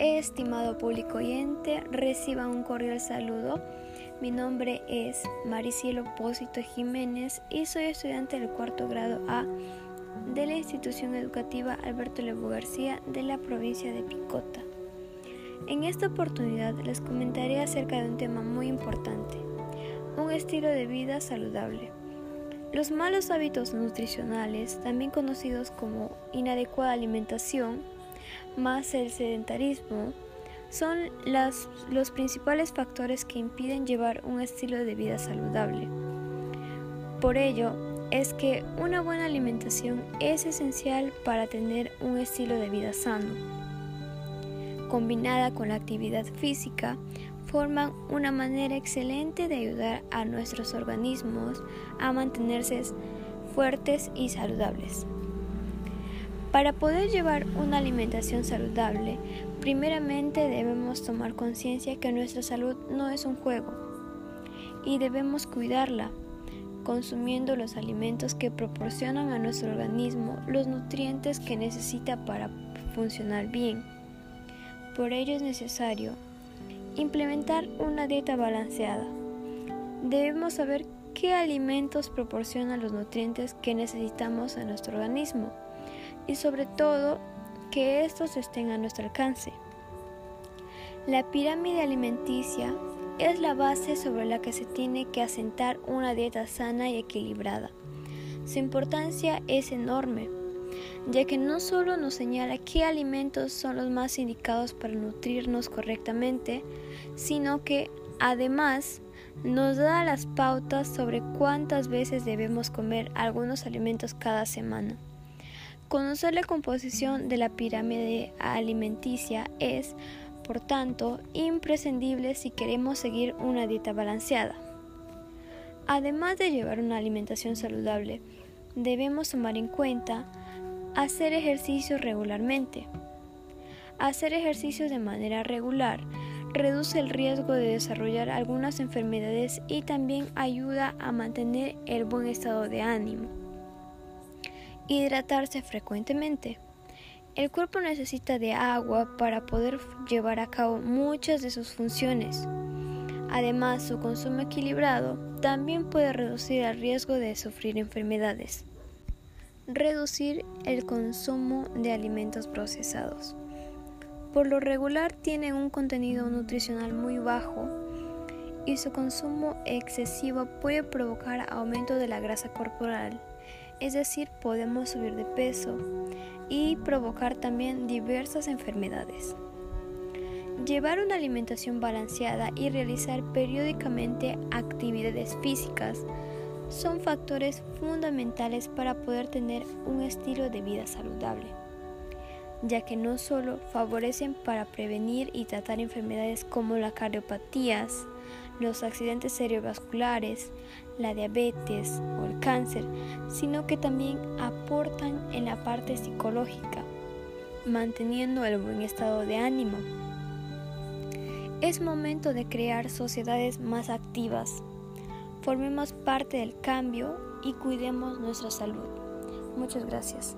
Estimado público oyente, reciba un cordial saludo. Mi nombre es Maricielo Pósito Jiménez y soy estudiante del cuarto grado A de la institución educativa Alberto Levo García de la provincia de Picota. En esta oportunidad les comentaré acerca de un tema muy importante, un estilo de vida saludable. Los malos hábitos nutricionales, también conocidos como inadecuada alimentación, más el sedentarismo, son los principales factores que impiden llevar un estilo de vida saludable. Por ello, es que una buena alimentación es esencial para tener un estilo de vida sano. Combinada con la actividad física, forman una manera excelente de ayudar a nuestros organismos a mantenerse fuertes y saludables. Para poder llevar una alimentación saludable, primeramente debemos tomar conciencia que nuestra salud no es un juego y debemos cuidarla, consumiendo los alimentos que proporcionan a nuestro organismo los nutrientes que necesita para funcionar bien. Por ello es necesario implementar una dieta balanceada. Debemos saber qué alimentos proporcionan los nutrientes que necesitamos a nuestro organismo y sobre todo que estos estén a nuestro alcance. La pirámide alimenticia es la base sobre la que se tiene que asentar una dieta sana y equilibrada. Su importancia es enorme, ya que no solo nos señala qué alimentos son los más indicados para nutrirnos correctamente, sino que además nos da las pautas sobre cuántas veces debemos comer algunos alimentos cada semana. Conocer la composición de la pirámide alimenticia es, por tanto, imprescindible si queremos seguir una dieta balanceada. Además de llevar una alimentación saludable, debemos tomar en cuenta hacer ejercicio regularmente. Hacer ejercicio de manera regular reduce el riesgo de desarrollar algunas enfermedades y también ayuda a mantener el buen estado de ánimo. Hidratarse frecuentemente. El cuerpo necesita de agua para poder llevar a cabo muchas de sus funciones. Además, su consumo equilibrado también puede reducir el riesgo de sufrir enfermedades. Reducir el consumo de alimentos procesados. Por lo regular tienen un contenido nutricional muy bajo y su consumo excesivo puede provocar aumento de la grasa corporal es decir, podemos subir de peso y provocar también diversas enfermedades. Llevar una alimentación balanceada y realizar periódicamente actividades físicas son factores fundamentales para poder tener un estilo de vida saludable, ya que no solo favorecen para prevenir y tratar enfermedades como las cardiopatías, los accidentes cerebrovasculares, la diabetes o el cáncer, sino que también aportan en la parte psicológica, manteniendo el buen estado de ánimo. Es momento de crear sociedades más activas. Formemos parte del cambio y cuidemos nuestra salud. Muchas gracias.